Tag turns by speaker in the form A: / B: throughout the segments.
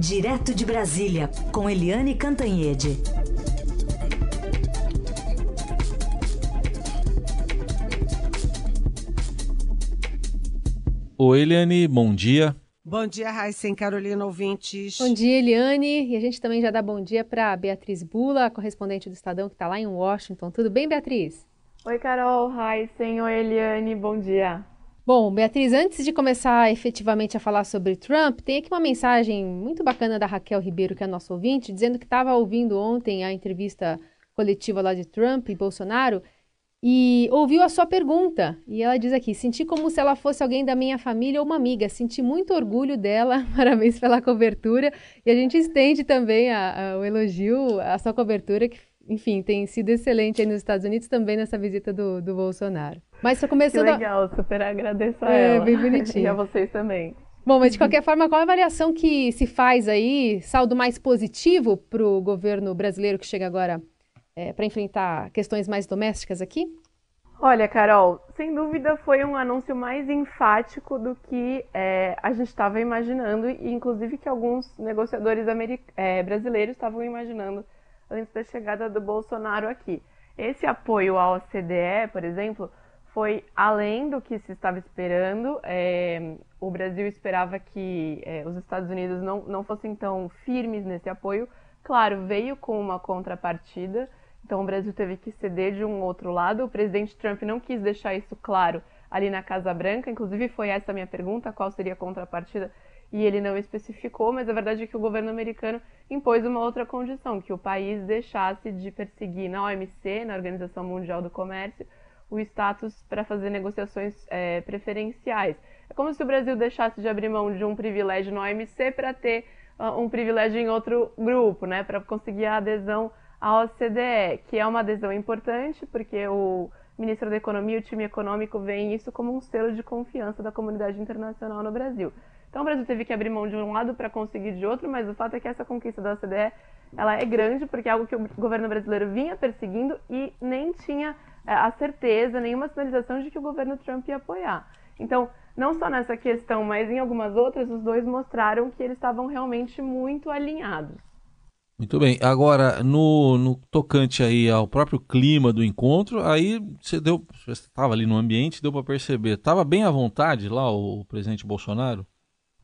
A: Direto de Brasília, com Eliane Cantanhede.
B: Oi, Eliane, bom dia.
C: Bom dia, Raíssen Carolina, ouvintes.
D: Bom dia, Eliane. E a gente também já dá bom dia para Beatriz Bula, correspondente do Estadão, que está lá em Washington. Tudo bem, Beatriz?
E: Oi, Carol, Raíssen, oi, Eliane, bom dia.
D: Bom, Beatriz, antes de começar efetivamente a falar sobre Trump, tem aqui uma mensagem muito bacana da Raquel Ribeiro, que é nosso ouvinte, dizendo que estava ouvindo ontem a entrevista coletiva lá de Trump e Bolsonaro e ouviu a sua pergunta. E ela diz aqui: senti como se ela fosse alguém da minha família ou uma amiga. Senti muito orgulho dela. Parabéns pela cobertura. E a gente estende também a, a, o elogio à sua cobertura, que enfim, tem sido excelente aí nos Estados Unidos também nessa visita do, do Bolsonaro. Mas só começando.
E: Que legal, a... super agradeço a
D: é,
E: ela.
D: bem bonitinho.
E: e a vocês também.
D: Bom, mas de qualquer forma, qual a avaliação que se faz aí, saldo mais positivo para o governo brasileiro que chega agora é, para enfrentar questões mais domésticas aqui?
E: Olha, Carol, sem dúvida foi um anúncio mais enfático do que é, a gente estava imaginando, e inclusive que alguns negociadores é, brasileiros estavam imaginando antes da chegada do Bolsonaro aqui. Esse apoio à OCDE, por exemplo, foi além do que se estava esperando. É, o Brasil esperava que é, os Estados Unidos não, não fossem tão firmes nesse apoio. Claro, veio com uma contrapartida, então o Brasil teve que ceder de um outro lado. O presidente Trump não quis deixar isso claro ali na Casa Branca, inclusive foi essa a minha pergunta: qual seria a contrapartida? E ele não especificou, mas a verdade é que o governo americano impôs uma outra condição, que o país deixasse de perseguir na OMC, na Organização Mundial do Comércio, o status para fazer negociações é, preferenciais. É como se o Brasil deixasse de abrir mão de um privilégio na OMC para ter uh, um privilégio em outro grupo, né, para conseguir a adesão à OCDE, que é uma adesão importante, porque o ministro da Economia e o time econômico veem isso como um selo de confiança da comunidade internacional no Brasil. Então o Brasil teve que abrir mão de um lado para conseguir de outro, mas o fato é que essa conquista da OCDE ela é grande porque é algo que o governo brasileiro vinha perseguindo e nem tinha é, a certeza, nenhuma sinalização de que o governo Trump ia apoiar. Então, não só nessa questão, mas em algumas outras, os dois mostraram que eles estavam realmente muito alinhados.
B: Muito bem. Agora, no, no tocante aí ao próprio clima do encontro, aí você deu, você estava ali no ambiente, deu para perceber, estava bem à vontade lá o presidente Bolsonaro?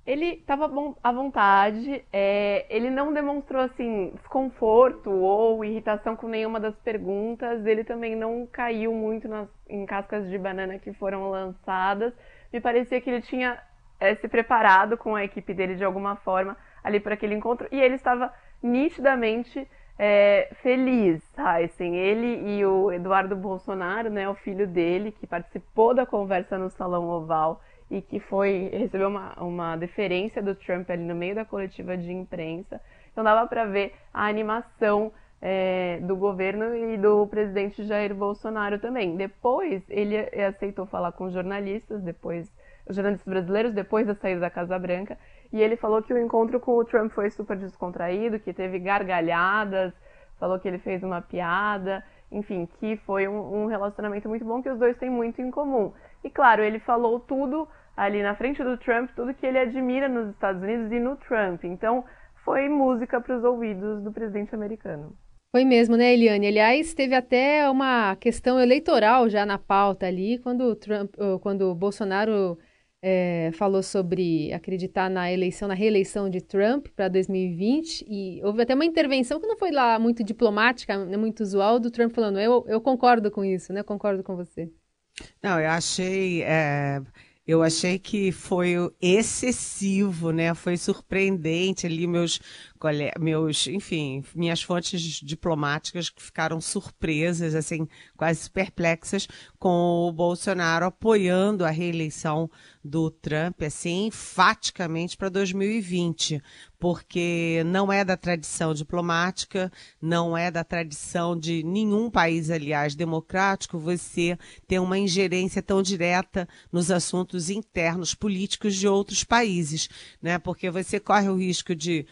E: Ele estava à vontade, é, ele não demonstrou assim desconforto ou irritação com nenhuma das perguntas, ele também não caiu muito nas, em cascas de banana que foram lançadas. Me parecia que ele tinha é, se preparado com a equipe dele de alguma forma ali para aquele encontro e ele estava nitidamente é, feliz, Heisen. Ele e o Eduardo Bolsonaro, né, o filho dele, que participou da conversa no Salão Oval e que foi recebeu uma, uma deferência do Trump ali no meio da coletiva de imprensa. Então dava para ver a animação é, do governo e do presidente Jair Bolsonaro também. Depois ele aceitou falar com jornalistas, depois os jornalistas brasileiros depois da saída da Casa Branca e ele falou que o encontro com o Trump foi super descontraído, que teve gargalhadas, falou que ele fez uma piada, enfim, que foi um, um relacionamento muito bom que os dois têm muito em comum. E claro, ele falou tudo ali na frente do Trump, tudo que ele admira nos Estados Unidos e no Trump. Então, foi música para os ouvidos do presidente americano.
D: Foi mesmo, né, Eliane? Aliás, teve até uma questão eleitoral já na pauta ali, quando, Trump, quando o Bolsonaro é, falou sobre acreditar na eleição, na reeleição de Trump para 2020, e houve até uma intervenção que não foi lá muito diplomática, né, muito usual, do Trump falando, eu, eu concordo com isso, né? Concordo com você.
C: Não, eu achei. É, eu achei que foi excessivo, né? Foi surpreendente ali meus meus, enfim, minhas fontes diplomáticas que ficaram surpresas, assim, quase perplexas com o Bolsonaro apoiando a reeleição do Trump, assim, enfaticamente para 2020, porque não é da tradição diplomática, não é da tradição de nenhum país, aliás, democrático, você ter uma ingerência tão direta nos assuntos internos políticos de outros países, né? Porque você corre o risco de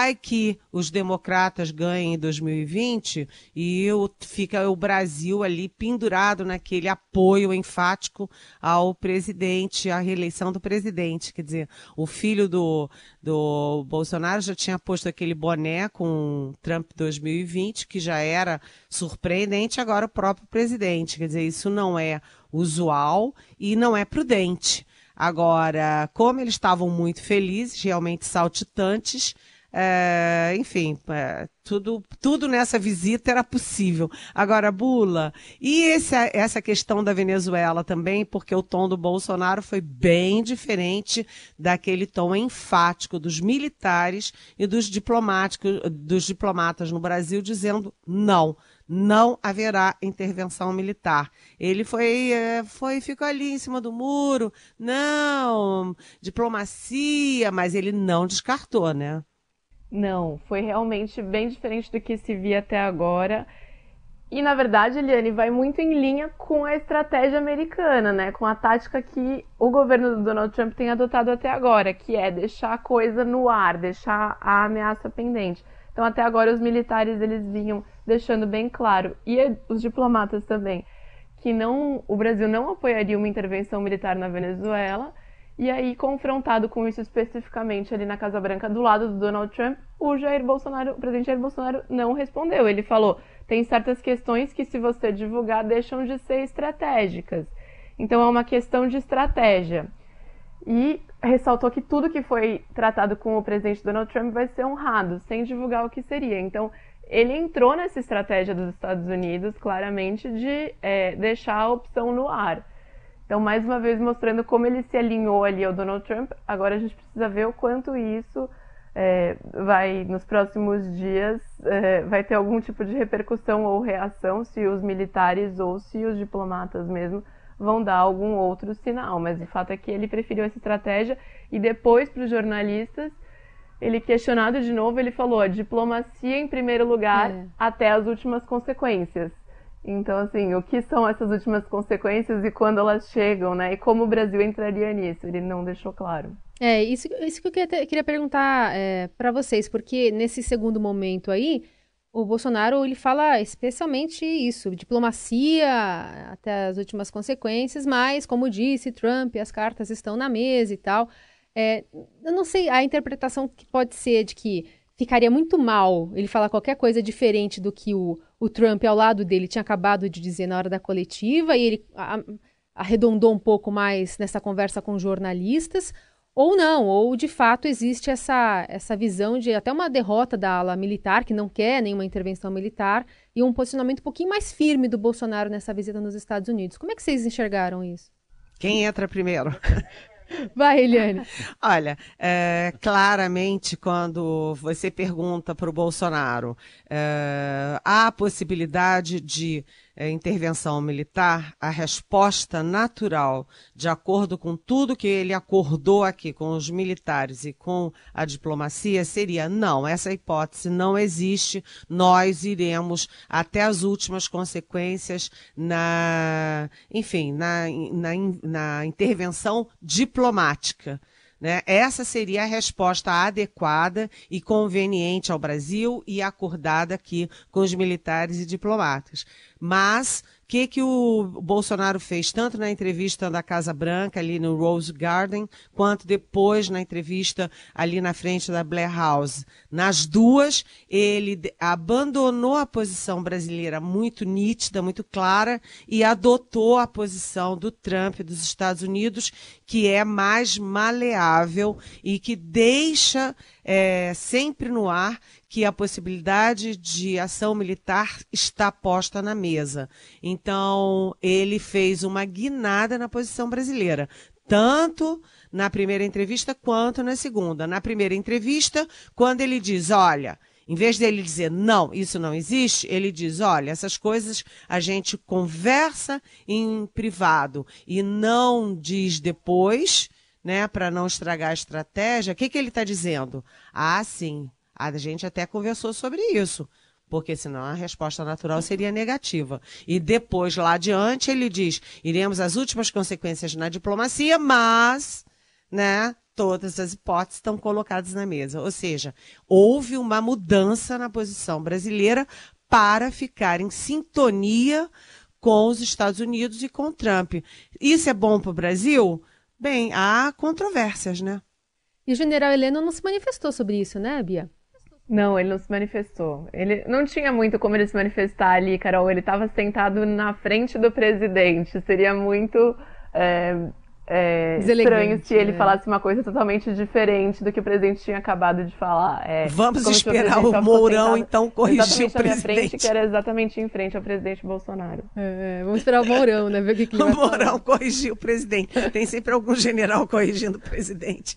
C: vai que os democratas ganhem em 2020 e o, fica o Brasil ali pendurado naquele apoio enfático ao presidente, à reeleição do presidente. Quer dizer, o filho do, do Bolsonaro já tinha posto aquele boné com Trump 2020, que já era surpreendente, agora o próprio presidente. Quer dizer, isso não é usual e não é prudente. Agora, como eles estavam muito felizes, realmente saltitantes, é, enfim, é, tudo, tudo nessa visita era possível. Agora, Bula, e esse, essa questão da Venezuela também, porque o tom do Bolsonaro foi bem diferente daquele tom enfático dos militares e dos diplomáticos, dos diplomatas no Brasil, dizendo não não haverá intervenção militar. Ele foi, é, foi, ficou ali em cima do muro, não, diplomacia, mas ele não descartou, né?
E: Não, foi realmente bem diferente do que se via até agora. E na verdade, Eliane, vai muito em linha com a estratégia americana, né? Com a tática que o governo do Donald Trump tem adotado até agora, que é deixar a coisa no ar, deixar a ameaça pendente. Então, até agora, os militares eles vinham deixando bem claro, e os diplomatas também, que não, o Brasil não apoiaria uma intervenção militar na Venezuela e aí, confrontado com isso especificamente ali na Casa Branca, do lado do Donald Trump, o Jair Bolsonaro, o presidente Jair Bolsonaro não respondeu. Ele falou: tem certas questões que, se você divulgar, deixam de ser estratégicas. Então, é uma questão de estratégia. E ressaltou que tudo que foi tratado com o presidente Donald Trump vai ser honrado, sem divulgar o que seria. Então, ele entrou nessa estratégia dos Estados Unidos, claramente, de é, deixar a opção no ar. Então, mais uma vez mostrando como ele se alinhou ali ao Donald Trump. Agora a gente precisa ver o quanto isso é, vai, nos próximos dias, é, vai ter algum tipo de repercussão ou reação, se os militares ou se os diplomatas mesmo vão dar algum outro sinal. Mas o fato é que ele preferiu essa estratégia e depois para os jornalistas, ele questionado de novo, ele falou: a diplomacia em primeiro lugar é. até as últimas consequências. Então, assim, o que são essas últimas consequências e quando elas chegam, né? E como o Brasil entraria nisso? Ele não deixou claro.
D: É, isso, isso que eu queria, queria perguntar é, para vocês, porque nesse segundo momento aí, o Bolsonaro ele fala especialmente isso, diplomacia até as últimas consequências, mas, como disse Trump, as cartas estão na mesa e tal. É, eu não sei a interpretação que pode ser de que ficaria muito mal ele falar qualquer coisa diferente do que o, o Trump ao lado dele tinha acabado de dizer na hora da coletiva e ele a, arredondou um pouco mais nessa conversa com jornalistas, ou não, ou de fato existe essa, essa visão de até uma derrota da ala militar, que não quer nenhuma intervenção militar, e um posicionamento um pouquinho mais firme do Bolsonaro nessa visita nos Estados Unidos. Como é que vocês enxergaram isso?
C: Quem entra primeiro?
D: Vai, Eliane.
C: Olha, é, claramente, quando você pergunta para o Bolsonaro, é, há a possibilidade de é, intervenção militar, a resposta natural, de acordo com tudo que ele acordou aqui com os militares e com a diplomacia, seria não, essa hipótese não existe, nós iremos até as últimas consequências na, enfim, na, na, na intervenção diplomática. Né? Essa seria a resposta adequada e conveniente ao Brasil e acordada aqui com os militares e diplomatas. Mas que, que o Bolsonaro fez, tanto na entrevista da Casa Branca, ali no Rose Garden, quanto depois na entrevista ali na frente da Blair House. Nas duas, ele abandonou a posição brasileira muito nítida, muito clara, e adotou a posição do Trump dos Estados Unidos, que é mais maleável e que deixa é, sempre no ar que a possibilidade de ação militar está posta na mesa. Então, ele fez uma guinada na posição brasileira, tanto na primeira entrevista quanto na segunda. Na primeira entrevista, quando ele diz, olha, em vez dele dizer não, isso não existe, ele diz: olha, essas coisas a gente conversa em privado e não diz depois, né, para não estragar a estratégia. O que, que ele está dizendo? Ah, sim, a gente até conversou sobre isso, porque senão a resposta natural seria negativa. E depois, lá adiante, ele diz: iremos às últimas consequências na diplomacia, mas, né, todas as hipóteses estão colocadas na mesa. Ou seja, houve uma mudança na posição brasileira para ficar em sintonia com os Estados Unidos e com Trump. Isso é bom para o Brasil? Bem, há controvérsias, né?
D: E o general Heleno não se manifestou sobre isso, né, Bia?
E: Não, ele não se manifestou. Ele não tinha muito como ele se manifestar ali, Carol. Ele estava sentado na frente do presidente. Seria muito é, é, estranho se ele né? falasse uma coisa totalmente diferente do que o presidente tinha acabado de falar. É,
C: Vamos esperar o, o Mourão, então, corrigir o presidente.
E: Frente, que era exatamente em frente ao presidente Bolsonaro.
D: É, é vamos esperar o Mourão, né? Ver o que, que ele
C: O Mourão corrigir o presidente. Tem sempre algum general corrigindo o presidente.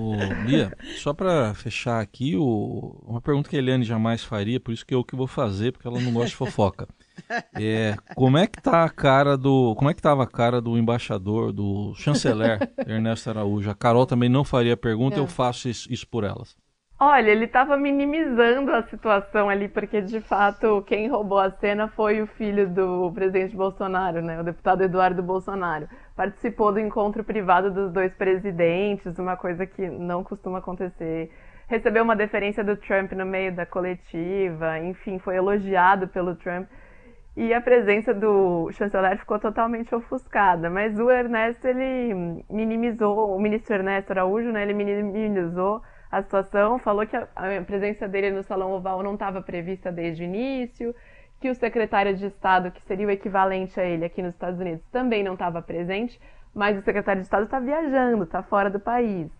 B: Ô, Bia, só para fechar aqui, o... uma pergunta que a Eliane jamais faria, por isso que eu que vou fazer, porque ela não gosta de fofoca. É, como é que tá a cara do. Como é que tava a cara do embaixador, do chanceler Ernesto Araújo? A Carol também não faria pergunta, é. eu faço isso, isso por elas.
E: Olha, ele estava minimizando a situação ali, porque de fato quem roubou a cena foi o filho do presidente Bolsonaro, né? O deputado Eduardo Bolsonaro. Participou do encontro privado dos dois presidentes, uma coisa que não costuma acontecer. Recebeu uma deferência do Trump no meio da coletiva, enfim, foi elogiado pelo Trump e a presença do chanceler ficou totalmente ofuscada. Mas o Ernesto, ele minimizou, o ministro Ernesto Araújo, né, ele minimizou a situação, falou que a, a presença dele no Salão Oval não estava prevista desde o início, que o secretário de Estado, que seria o equivalente a ele aqui nos Estados Unidos, também não estava presente, mas o secretário de Estado está viajando, está fora do país.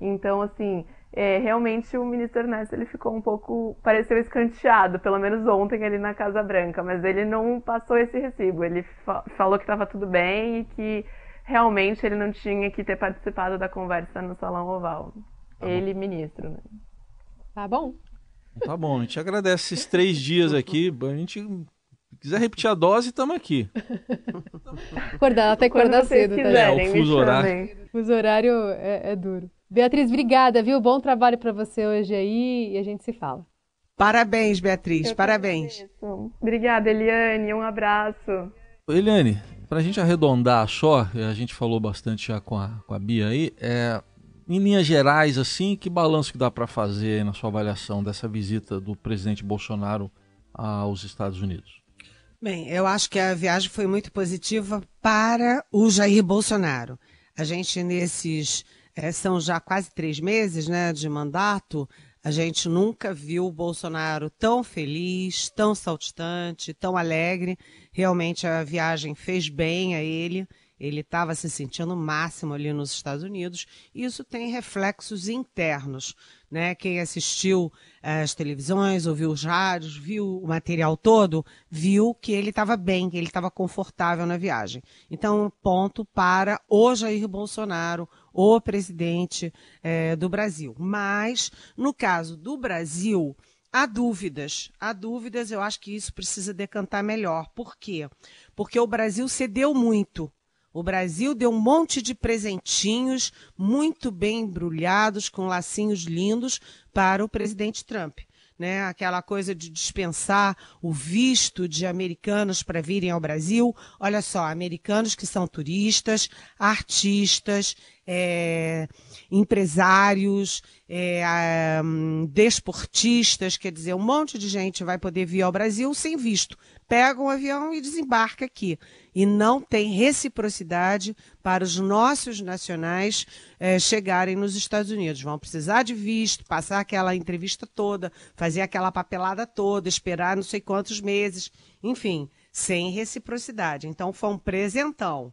E: Então, assim, é, realmente o ministro Ernesto ele ficou um pouco, pareceu escanteado, pelo menos ontem ali na Casa Branca, mas ele não passou esse recibo. Ele fa falou que estava tudo bem e que realmente ele não tinha que ter participado da conversa no Salão Oval. Tá ele, ministro, né?
D: Tá bom.
B: Tá bom, a gente agradece esses três dias aqui. A gente se quiser repetir a dose, estamos aqui.
D: acordar, até acordar cedo,
E: tá? Quiserem,
B: é, o fuso horário.
D: Fuso horário é, é duro. Beatriz, obrigada, viu? Bom trabalho para você hoje aí e a gente se fala.
C: Parabéns, Beatriz, Eu parabéns.
E: Obrigada, Eliane, um abraço.
B: Eliane, para a gente arredondar só, a gente falou bastante já com a, com a Bia aí, é, em linhas gerais, assim, que balanço que dá para fazer na sua avaliação dessa visita do presidente Bolsonaro aos Estados Unidos?
C: Bem, eu acho que a viagem foi muito positiva para o Jair Bolsonaro. A gente, nesses é, são já quase três meses né, de mandato, a gente nunca viu o Bolsonaro tão feliz, tão saltitante, tão alegre. Realmente a viagem fez bem a ele. Ele estava se sentindo máximo ali nos Estados Unidos. Isso tem reflexos internos. Né? Quem assistiu eh, as televisões, ouviu os rádios, viu o material todo, viu que ele estava bem, que ele estava confortável na viagem. Então, ponto para o Jair Bolsonaro, o presidente é, do Brasil. Mas, no caso do Brasil, há dúvidas. Há dúvidas, eu acho que isso precisa decantar melhor. Por quê? Porque o Brasil cedeu muito. O Brasil deu um monte de presentinhos muito bem embrulhados, com lacinhos lindos, para o presidente Trump né? Aquela coisa de dispensar o visto de americanos para virem ao Brasil. Olha só, americanos que são turistas, artistas, é, empresários, é, um, desportistas, quer dizer, um monte de gente vai poder vir ao Brasil sem visto. Pega um avião e desembarca aqui e não tem reciprocidade para os nossos nacionais é, chegarem nos Estados Unidos. Vão precisar de visto, passar aquela entrevista toda, fazer aquela papelada toda, esperar não sei quantos meses, enfim, sem reciprocidade. Então foi um presentão.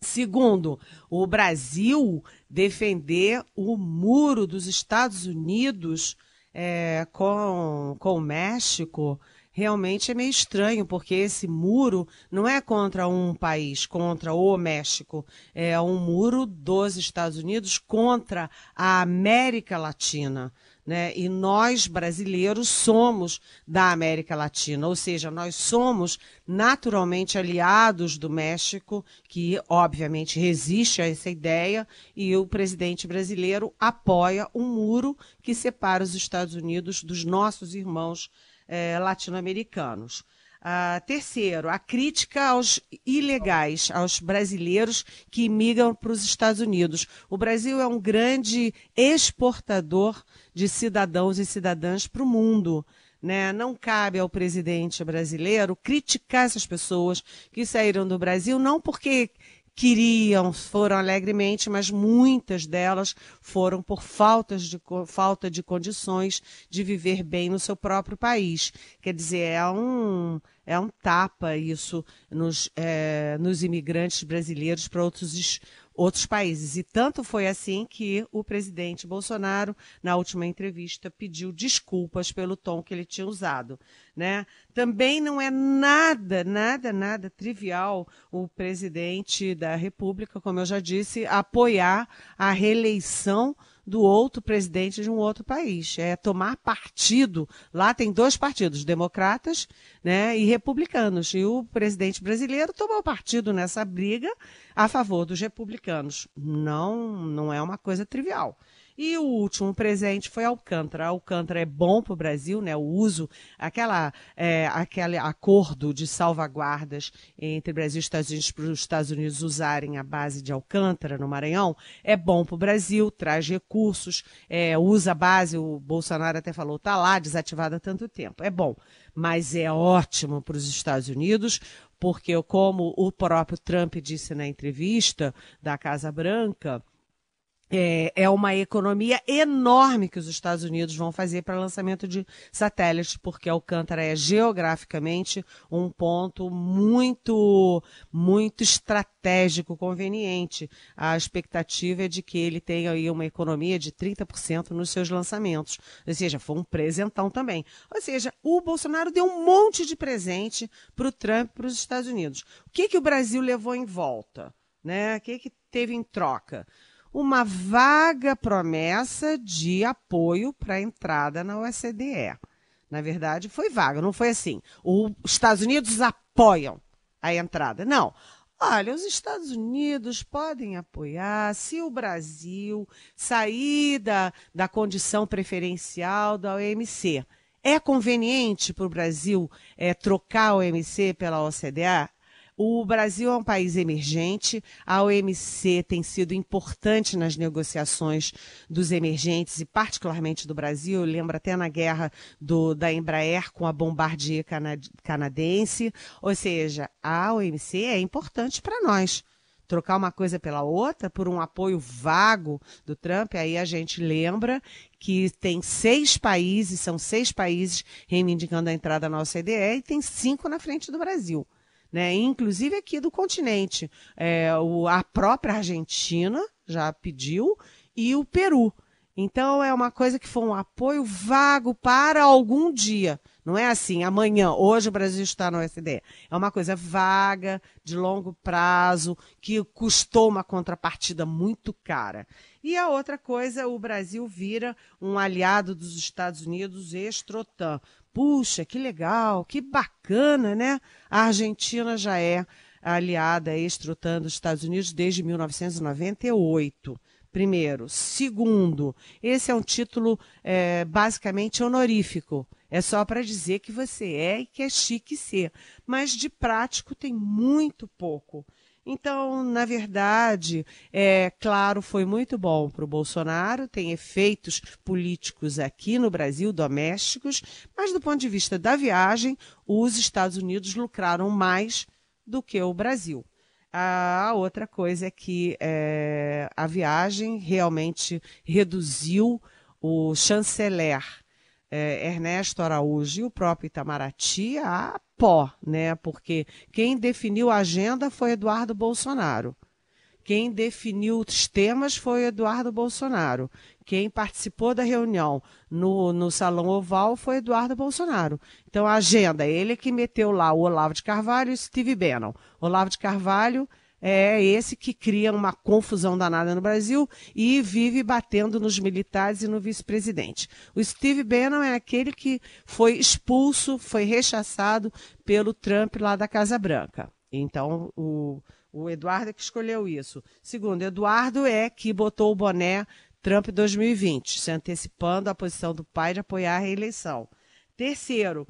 C: Segundo, o Brasil defender o muro dos Estados Unidos é, com, com o México realmente é meio estranho, porque esse muro não é contra um país, contra o México, é um muro dos Estados Unidos contra a América Latina. Né? E nós, brasileiros, somos da América Latina, ou seja, nós somos naturalmente aliados do México, que obviamente resiste a essa ideia, e o presidente brasileiro apoia um muro que separa os Estados Unidos dos nossos irmãos é, latino-americanos. Uh, terceiro, a crítica aos ilegais, aos brasileiros que migram para os Estados Unidos. O Brasil é um grande exportador de cidadãos e cidadãs para o mundo. Né? Não cabe ao presidente brasileiro criticar essas pessoas que saíram do Brasil, não porque queriam, foram alegremente, mas muitas delas foram por faltas de, falta de condições de viver bem no seu próprio país. Quer dizer, é um, é um tapa isso nos, é, nos imigrantes brasileiros para outros outros países. E tanto foi assim que o presidente Bolsonaro, na última entrevista, pediu desculpas pelo tom que ele tinha usado. Né? Também não é nada, nada, nada trivial o presidente da República, como eu já disse, apoiar a reeleição do outro presidente de um outro país. É tomar partido. Lá tem dois partidos, democratas né, e republicanos. E o presidente brasileiro tomou partido nessa briga a favor dos republicanos. Não, não é uma coisa trivial. E o último presente foi Alcântara. Alcântara é bom para o Brasil, né? O uso, aquela, é, aquele acordo de salvaguardas entre Brasil e Estados Unidos para os Estados Unidos usarem a base de Alcântara no Maranhão é bom para o Brasil, traz recursos, é, usa a base, o Bolsonaro até falou, está lá desativada há tanto tempo. É bom, mas é ótimo para os Estados Unidos, porque como o próprio Trump disse na entrevista da Casa Branca, é, é, uma economia enorme que os Estados Unidos vão fazer para lançamento de satélites, porque Alcântara é geograficamente um ponto muito, muito estratégico, conveniente. A expectativa é de que ele tenha aí uma economia de 30% nos seus lançamentos. Ou seja, foi um presentão também. Ou seja, o Bolsonaro deu um monte de presente para o Trump para os Estados Unidos. O que, que o Brasil levou em volta? Né? O que, que teve em troca? Uma vaga promessa de apoio para a entrada na OCDE. Na verdade, foi vaga, não foi assim. Os Estados Unidos apoiam a entrada. Não. Olha, os Estados Unidos podem apoiar se o Brasil sair da, da condição preferencial da OMC. É conveniente para o Brasil é, trocar a OMC pela OCDE? O Brasil é um país emergente, a OMC tem sido importante nas negociações dos emergentes e particularmente do Brasil. Eu lembro até na guerra do, da Embraer com a Bombardier canadense. Ou seja, a OMC é importante para nós trocar uma coisa pela outra por um apoio vago do Trump, aí a gente lembra que tem seis países, são seis países reivindicando a entrada na OCDE e tem cinco na frente do Brasil né? inclusive aqui do continente. É, o, a própria Argentina já pediu e o Peru. Então é uma coisa que foi um apoio vago para algum dia. Não é assim, amanhã, hoje o Brasil está no OSDE. É uma coisa vaga, de longo prazo, que custou uma contrapartida muito cara. E a outra coisa, o Brasil vira um aliado dos Estados Unidos extrotan. Puxa, que legal, que bacana, né? A Argentina já é aliada extrotando os Estados Unidos desde 1998. Primeiro. Segundo, esse é um título é, basicamente honorífico. É só para dizer que você é e que é chique ser. Mas de prático tem muito pouco. Então, na verdade, é claro, foi muito bom para o Bolsonaro, tem efeitos políticos aqui no Brasil, domésticos, mas do ponto de vista da viagem, os Estados Unidos lucraram mais do que o Brasil. A outra coisa é que é, a viagem realmente reduziu o chanceler é, Ernesto Araújo e o próprio Itamaraty a pó, né? Porque quem definiu a agenda foi Eduardo Bolsonaro. Quem definiu os temas foi Eduardo Bolsonaro. Quem participou da reunião no, no Salão Oval foi Eduardo Bolsonaro. Então, a agenda, ele que meteu lá o Olavo de Carvalho e o Steve Bannon. Olavo de Carvalho é esse que cria uma confusão danada no Brasil e vive batendo nos militares e no vice-presidente. O Steve Bannon é aquele que foi expulso, foi rechaçado pelo Trump lá da Casa Branca. Então, o, o Eduardo é que escolheu isso. Segundo, Eduardo é que botou o boné Trump 2020, se antecipando a posição do pai de apoiar a reeleição. Terceiro,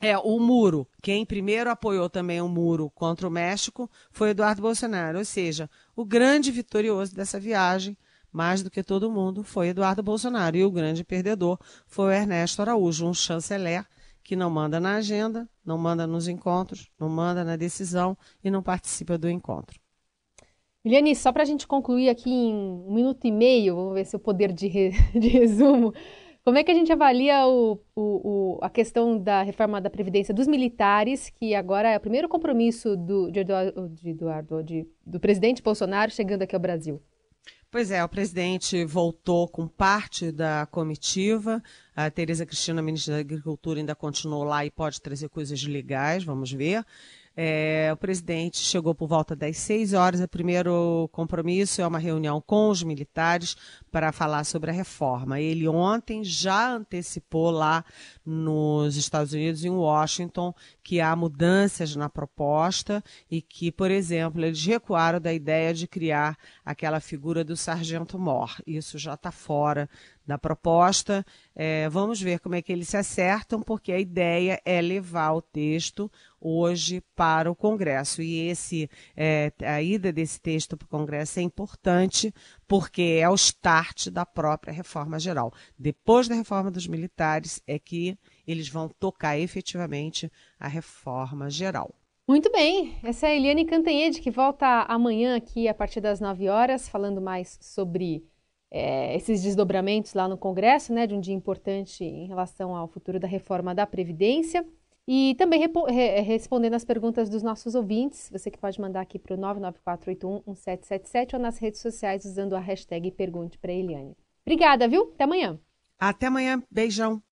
C: é, o muro. Quem primeiro apoiou também o muro contra o México foi Eduardo Bolsonaro. Ou seja, o grande vitorioso dessa viagem, mais do que todo mundo, foi Eduardo Bolsonaro. E o grande perdedor foi o Ernesto Araújo, um chanceler que não manda na agenda, não manda nos encontros, não manda na decisão e não participa do encontro.
D: Eliane, só para a gente concluir aqui em um minuto e meio, vamos ver se o poder de, re, de resumo. Como é que a gente avalia o, o, o, a questão da reforma da Previdência dos militares, que agora é o primeiro compromisso do, de Eduardo, de Eduardo de, do presidente Bolsonaro chegando aqui ao Brasil?
C: Pois é, o presidente voltou com parte da comitiva. A Tereza Cristina, ministra da Agricultura, ainda continuou lá e pode trazer coisas legais, vamos ver. É, o presidente chegou por volta das seis horas. O primeiro compromisso é uma reunião com os militares para falar sobre a reforma. Ele ontem já antecipou lá nos Estados Unidos, em Washington, que há mudanças na proposta e que, por exemplo, eles recuaram da ideia de criar aquela figura do sargento-mor. Isso já está fora da proposta. É, vamos ver como é que eles se acertam, porque a ideia é levar o texto hoje para o Congresso. E esse, é, a ida desse texto para o Congresso é importante, porque é o start da própria reforma geral. Depois da reforma dos militares é que eles vão tocar efetivamente a reforma geral.
D: Muito bem, essa é a Eliane Cantanhede, que volta amanhã aqui a partir das 9 horas, falando mais sobre é, esses desdobramentos lá no Congresso, né, de um dia importante em relação ao futuro da reforma da Previdência. E também re respondendo as perguntas dos nossos ouvintes, você que pode mandar aqui para o 994811777 ou nas redes sociais usando a hashtag Pergunte para Eliane. Obrigada, viu? Até amanhã.
C: Até amanhã. Beijão.